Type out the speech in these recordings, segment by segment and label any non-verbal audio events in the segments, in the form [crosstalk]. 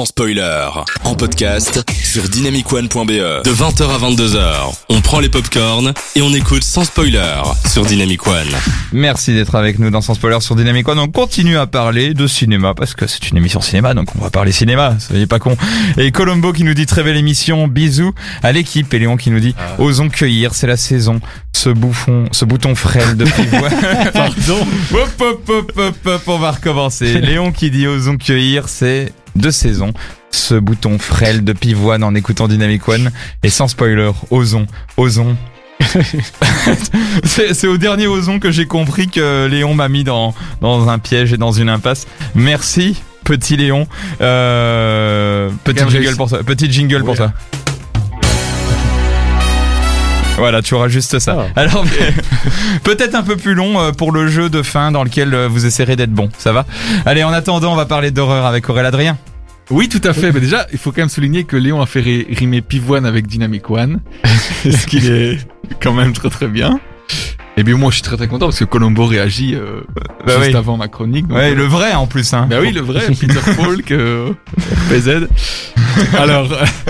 sans spoiler. En podcast sur dynamicone.be. De 20h à 22h, on prend les popcorns et on écoute sans spoiler sur Dynamic One. Merci d'être avec nous dans Sans Spoiler sur Dynamic One. On continue à parler de cinéma parce que c'est une émission cinéma, donc on va parler cinéma. Soyez pas con. Et Colombo qui nous dit très belle émission. Bisous à l'équipe. Et Léon qui nous dit osons cueillir, c'est la saison. Ce bouffon, ce bouton frêle de [laughs] pivoine. Pardon. hop, hop, hop, hop, hop, on va recommencer. [laughs] Léon qui dit osons cueillir, c'est deux saisons. Ce bouton frêle de pivoine en écoutant Dynamic One. Et sans spoiler, osons, [laughs] osons. c'est au dernier ozon que j'ai compris que Léon m'a mis dans, dans un piège et dans une impasse. Merci, petit Léon. Euh, petit jingle pour ça. Petit jingle pour ça. Voilà, tu auras juste ça. Ah. Alors, [laughs] peut-être un peu plus long euh, pour le jeu de fin dans lequel euh, vous essaierez d'être bon. Ça va? Allez, en attendant, on va parler d'horreur avec Aurélien Adrien. Oui, tout à fait. Mais déjà, il faut quand même souligner que Léon a fait ri- rimer pivoine avec Dynamic One. [laughs] ce qui est quand même très très bien. Et bien moi, je suis très très content parce que Colombo réagit euh, Bah juste oui. avant ma chronique. donc, Ouais, euh, le vrai en plus. Hein. Bah oui, le vrai Peter [laughs] Falk, euh, PZ. [laughs] Alors,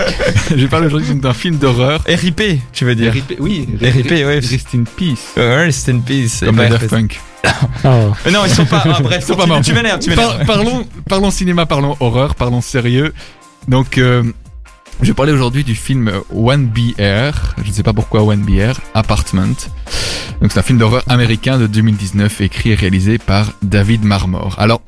[laughs] je parle aujourd'hui d'un film d'horreur. RIP, tu veux dire? RIP, oui, RIP, ouais. Rest in Peace. Euh, Rest in peace. Comme Daft Punk. Mais non, ils sont pas. Ah, bref, Ils sont pas morts. Tu m'énerves, tu m'énerves. Par- parlons, parlons cinéma, parlons horreur, parlons sérieux. Donc, euh, je vais parler aujourd'hui du film One BR. Je ne sais pas pourquoi One BR. Apartment. Donc, c'est un film d'horreur américain de 2019, écrit et réalisé par David Marmor. Alors,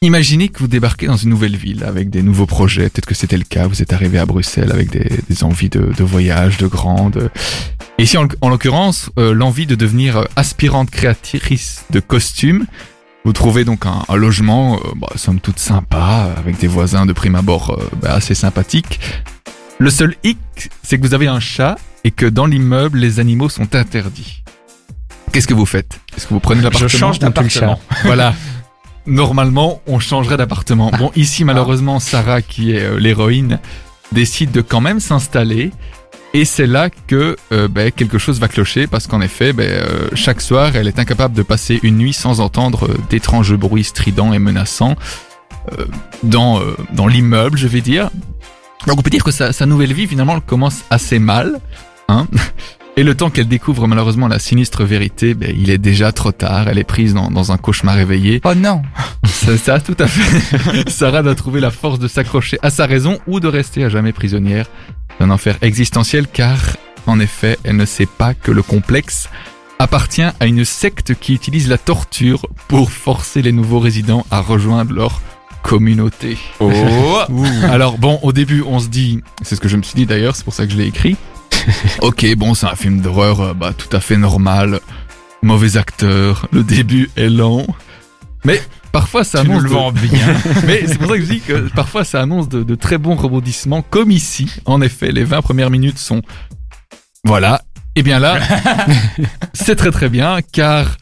imaginez que vous débarquez dans une nouvelle ville avec des nouveaux projets. Peut-être que c'était le cas. Vous êtes arrivé à Bruxelles avec des, envies de, voyage, de grande. Et ici, en, en l'occurrence, euh, l'envie de devenir euh, aspirante créatrice de costumes. Vous trouvez donc un, un logement, euh, bah, somme toute sympa, avec des voisins de prime abord euh, bah, assez sympathiques. Le seul hic, c'est que vous avez un chat et que dans l'immeuble, les animaux sont interdits. Qu'est-ce que vous faites? Est-ce que vous prenez l'appartement? Je change d'appartement. [laughs] Voilà. Normalement, on changerait d'appartement. Bon, ici, malheureusement, Sarah, qui est euh, l'héroïne, décide de quand même s'installer. Et c'est là que euh, ben, quelque chose va clocher parce qu'en effet, ben, euh, chaque soir, elle est incapable de passer une nuit sans entendre euh, d'étranges bruits stridents et menaçants euh, dans, euh, dans l'immeuble, je vais dire. Donc on peut dire que sa, sa nouvelle vie, finalement, elle commence assez mal. Hein [laughs] et le temps qu'elle découvre malheureusement la sinistre vérité, ben, il est déjà trop tard. Elle est prise dans, dans un cauchemar éveillé. Oh non. [laughs] Ça, ça, tout à fait. [laughs] Sarah doit trouver la force de s'accrocher à sa raison ou de rester à jamais prisonnière d'un enfer existentiel car, en effet, elle ne sait pas que le complexe appartient à une secte qui utilise la torture pour forcer les nouveaux résidents à rejoindre leur communauté. Oh. [laughs] Alors bon, au début, on se dit, c'est ce que je me suis dit d'ailleurs, c'est pour ça que je l'ai écrit. [laughs] ok, bon, c'est un film d'horreur, euh, bah tout à fait normal, mauvais acteur, le début est lent, mais parfois ça Tu nous annonce. le de- vends bien. [laughs] Mais c'est pour ça que je dis que parfois ça annonce de, de très bons rebondissements, comme ici. En effet, les 20 premières minutes sont, voilà. Et bien là, [laughs] c'est très très bien, car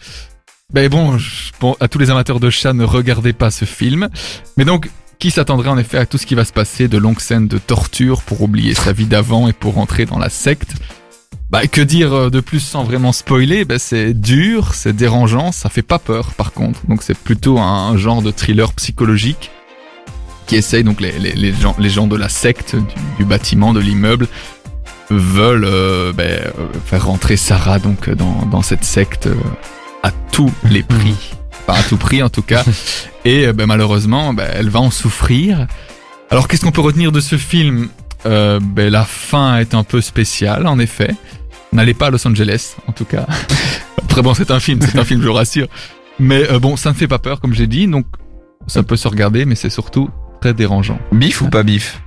ben bon, je- bon, à tous les amateurs de chats, ne regardez pas ce film. Mais donc, qui s'attendrait en effet à tout ce qui va se passer, de longues scènes de torture pour oublier sa vie d'avant et pour rentrer dans la secte? Bah, que dire euh, de plus sans vraiment spoiler? Bah, C'est dur, c'est dérangeant, ça fait pas peur par contre. Donc c'est plutôt un genre de thriller psychologique qui essaye, donc les, les, les gens, les gens de la secte, du, du bâtiment, de l'immeuble, veulent euh, bah, euh, faire rentrer Sarah donc dans, dans cette secte euh, à tous [laughs] les prix. Pas à tout prix en tout cas. [laughs] Et bah, malheureusement, bah, elle va en souffrir. Alors qu'est-ce qu'on peut retenir de ce film? Euh, ben, La fin est un peu spéciale en effet. N'allez pas à Los Angeles, en tout cas. [laughs] Après bon, c'est un film, c'est un film, je vous rassure. Mais euh, bon, ça ne fait pas peur, comme j'ai dit, donc ça peut se regarder, mais c'est surtout très dérangeant. Bif ou pas bif?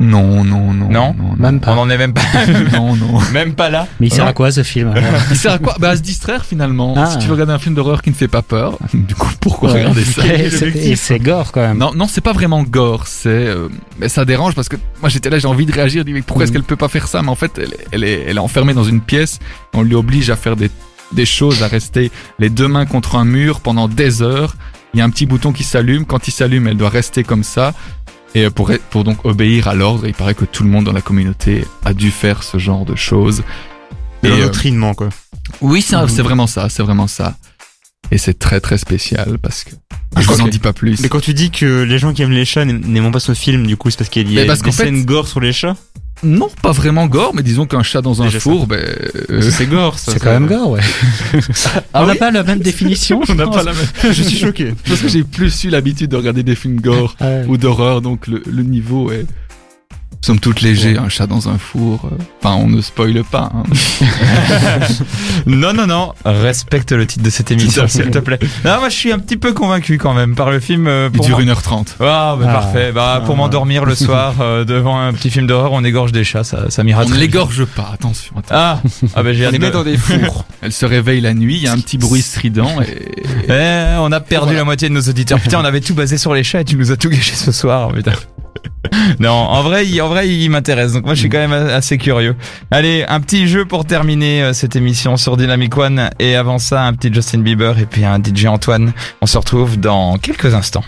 Non, non, non. Non Même On en est même pas, [laughs] non, non. même pas là. Mais il sert à quoi ce film alors [laughs] Il sert à quoi? Bah à se distraire finalement. Ah. Si tu veux regarder un film d'horreur qui ne fait pas peur, [laughs] du coup pourquoi Ouais. regarder ça? C'est- c'est gore quand même. Non, non, c'est pas vraiment gore, c'est, euh, mais ça dérange parce que moi j'étais là, j'ai envie de réagir, je dis mais pourquoi est-ce Mhm. qu'elle peut pas faire ça? Mais en fait, elle, elle est, elle est enfermée dans une pièce, on lui oblige à faire des, des choses, à rester les deux mains contre un mur pendant des heures. Il y a un petit bouton qui s'allume, quand il s'allume, elle doit rester comme ça. Et euh, pour, pour donc obéir à l'ordre, il paraît que tout le monde dans la communauté a dû faire ce genre de choses. Et, euh, l'endoctrinement, quoi. oui, c'est c'est vraiment ça, c'est vraiment ça. Et c'est très très spécial parce que je vous en dis pas plus. Mais quand tu dis que les gens qui aiment les chats n'aiment pas ce film, du coup, c'est parce qu'il y a parce des fait- scènes gore sur les chats Non, pas vraiment gore, mais disons qu'un chat dans un Déjà, four, ben euh, C'est gore, ça. C'est quand même gore, ouais. [laughs] Ah On n'a oui pas la même définition. [laughs] On n'a pas la même. Je suis choqué. parce que j'ai plus eu l'habitude de regarder des films gore Ah ouais. ou d'horreur, donc le, le niveau est somme toute léger. Un chat dans un four, euh, enfin on ne spoile pas. hein. [laughs] Non, non, non, respecte le titre de cette émission, s'il te plaît. Non, moi je suis un petit peu convaincu quand même par le film. euh, Il dure moi. 1h30. Ah, bah, Ah. parfait. Bah, pour Ah. m'endormir le soir euh, devant un petit film d'horreur, on égorge des chats, ça, ça m'ira On ne l'égorge pas, attention. attention. Ah, ah bah j'ai On les de- met dans des fours. [laughs] Elle se réveille la nuit, il y a un petit bruit strident et... Eh, on a perdu Voilà. la moitié de nos auditeurs. Putain, on avait tout basé sur les chats et tu nous as tout gâché ce soir. Putain. [laughs] Non, en vrai, il, en vrai, il m'intéresse. Donc moi, je suis quand même assez curieux. Allez, un petit jeu pour terminer euh, cette émission sur Dynamic One. Et avant ça, un petit Justin Bieber et puis un DJ Antoine. On se retrouve dans quelques instants.